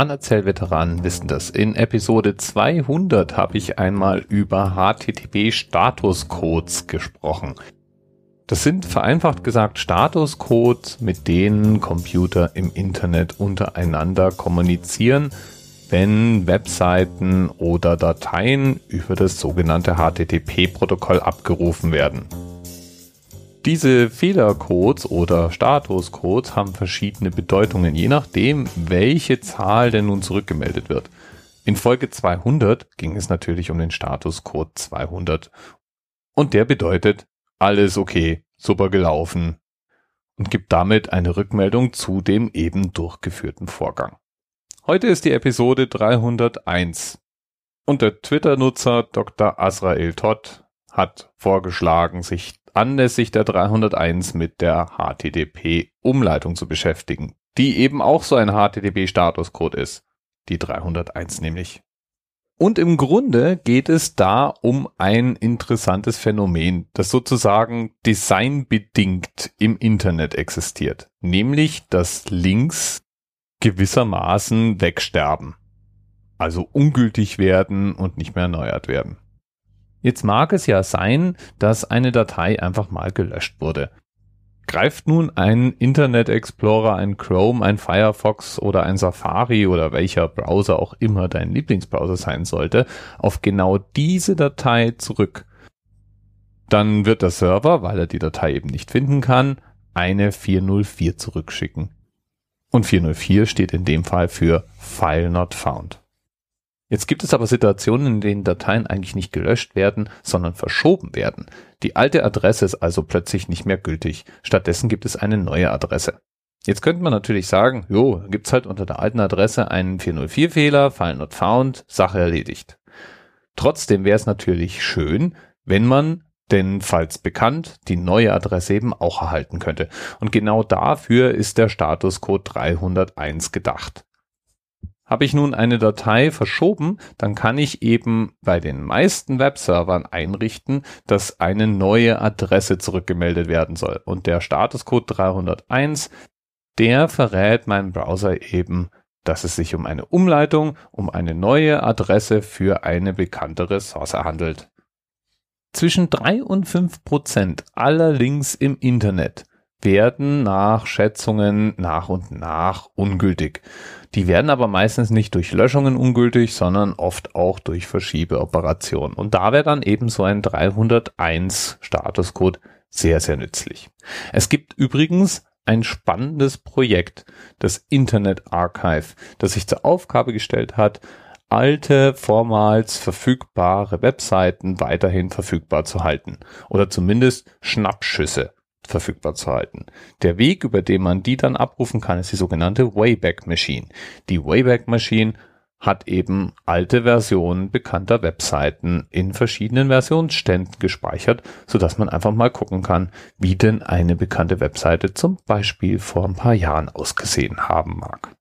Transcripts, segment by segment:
Anerzähl-Veteranen wissen das. In Episode 200 habe ich einmal über HTTP-Statuscodes gesprochen. Das sind vereinfacht gesagt Statuscodes, mit denen Computer im Internet untereinander kommunizieren, wenn Webseiten oder Dateien über das sogenannte HTTP-Protokoll abgerufen werden. Diese Fehlercodes oder Statuscodes haben verschiedene Bedeutungen, je nachdem, welche Zahl denn nun zurückgemeldet wird. In Folge 200 ging es natürlich um den Statuscode 200 und der bedeutet alles okay, super gelaufen und gibt damit eine Rückmeldung zu dem eben durchgeführten Vorgang. Heute ist die Episode 301 und der Twitter-Nutzer Dr. Azrael Todd hat vorgeschlagen, sich anlässlich der 301 mit der HTTP-Umleitung zu beschäftigen, die eben auch so ein HTTP-Statuscode ist. Die 301 nämlich. Und im Grunde geht es da um ein interessantes Phänomen, das sozusagen designbedingt im Internet existiert, nämlich dass Links gewissermaßen wegsterben, also ungültig werden und nicht mehr erneuert werden. Jetzt mag es ja sein, dass eine Datei einfach mal gelöscht wurde. Greift nun ein Internet Explorer, ein Chrome, ein Firefox oder ein Safari oder welcher Browser auch immer dein Lieblingsbrowser sein sollte, auf genau diese Datei zurück. Dann wird der Server, weil er die Datei eben nicht finden kann, eine 404 zurückschicken. Und 404 steht in dem Fall für File Not Found. Jetzt gibt es aber Situationen, in denen Dateien eigentlich nicht gelöscht werden, sondern verschoben werden. Die alte Adresse ist also plötzlich nicht mehr gültig. Stattdessen gibt es eine neue Adresse. Jetzt könnte man natürlich sagen, jo, gibt's halt unter der alten Adresse einen 404-Fehler, File not found, Sache erledigt. Trotzdem wäre es natürlich schön, wenn man denn falls bekannt, die neue Adresse eben auch erhalten könnte. Und genau dafür ist der Statuscode 301 gedacht. Habe ich nun eine Datei verschoben, dann kann ich eben bei den meisten Webservern einrichten, dass eine neue Adresse zurückgemeldet werden soll. Und der Statuscode 301, der verrät meinem Browser eben, dass es sich um eine Umleitung, um eine neue Adresse für eine bekannte Ressource handelt. Zwischen drei und fünf Prozent aller Links im Internet werden nach Schätzungen nach und nach ungültig. Die werden aber meistens nicht durch Löschungen ungültig, sondern oft auch durch Verschiebeoperationen. Und da wäre dann eben so ein 301 Statuscode sehr, sehr nützlich. Es gibt übrigens ein spannendes Projekt, das Internet Archive, das sich zur Aufgabe gestellt hat, alte, vormals verfügbare Webseiten weiterhin verfügbar zu halten oder zumindest Schnappschüsse verfügbar zu halten. Der Weg, über den man die dann abrufen kann, ist die sogenannte Wayback Machine. Die Wayback Machine hat eben alte Versionen bekannter Webseiten in verschiedenen Versionsständen gespeichert, so dass man einfach mal gucken kann, wie denn eine bekannte Webseite zum Beispiel vor ein paar Jahren ausgesehen haben mag.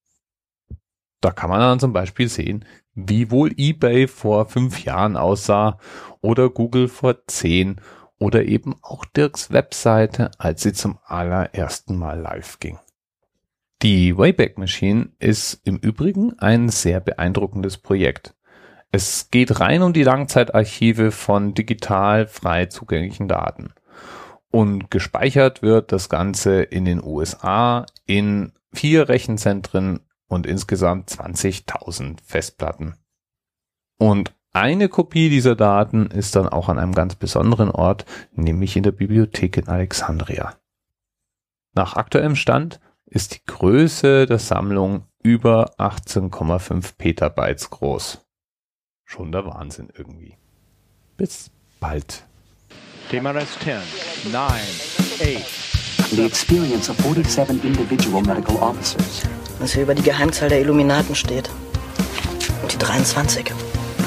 Da kann man dann zum Beispiel sehen, wie wohl eBay vor fünf Jahren aussah oder Google vor zehn oder eben auch Dirks Webseite, als sie zum allerersten Mal live ging. Die Wayback Machine ist im Übrigen ein sehr beeindruckendes Projekt. Es geht rein um die Langzeitarchive von digital frei zugänglichen Daten. Und gespeichert wird das Ganze in den USA in vier Rechenzentren und insgesamt 20.000 Festplatten. Und eine Kopie dieser Daten ist dann auch an einem ganz besonderen Ort, nämlich in der Bibliothek in Alexandria. Nach aktuellem Stand ist die Größe der Sammlung über 18,5 Petabytes groß. Schon der Wahnsinn irgendwie. Bis bald. TMRS 10, 9, 8. The experience of 47 individual medical officers. Was hier über die Geheimzahl der Illuminaten steht. Und die 23.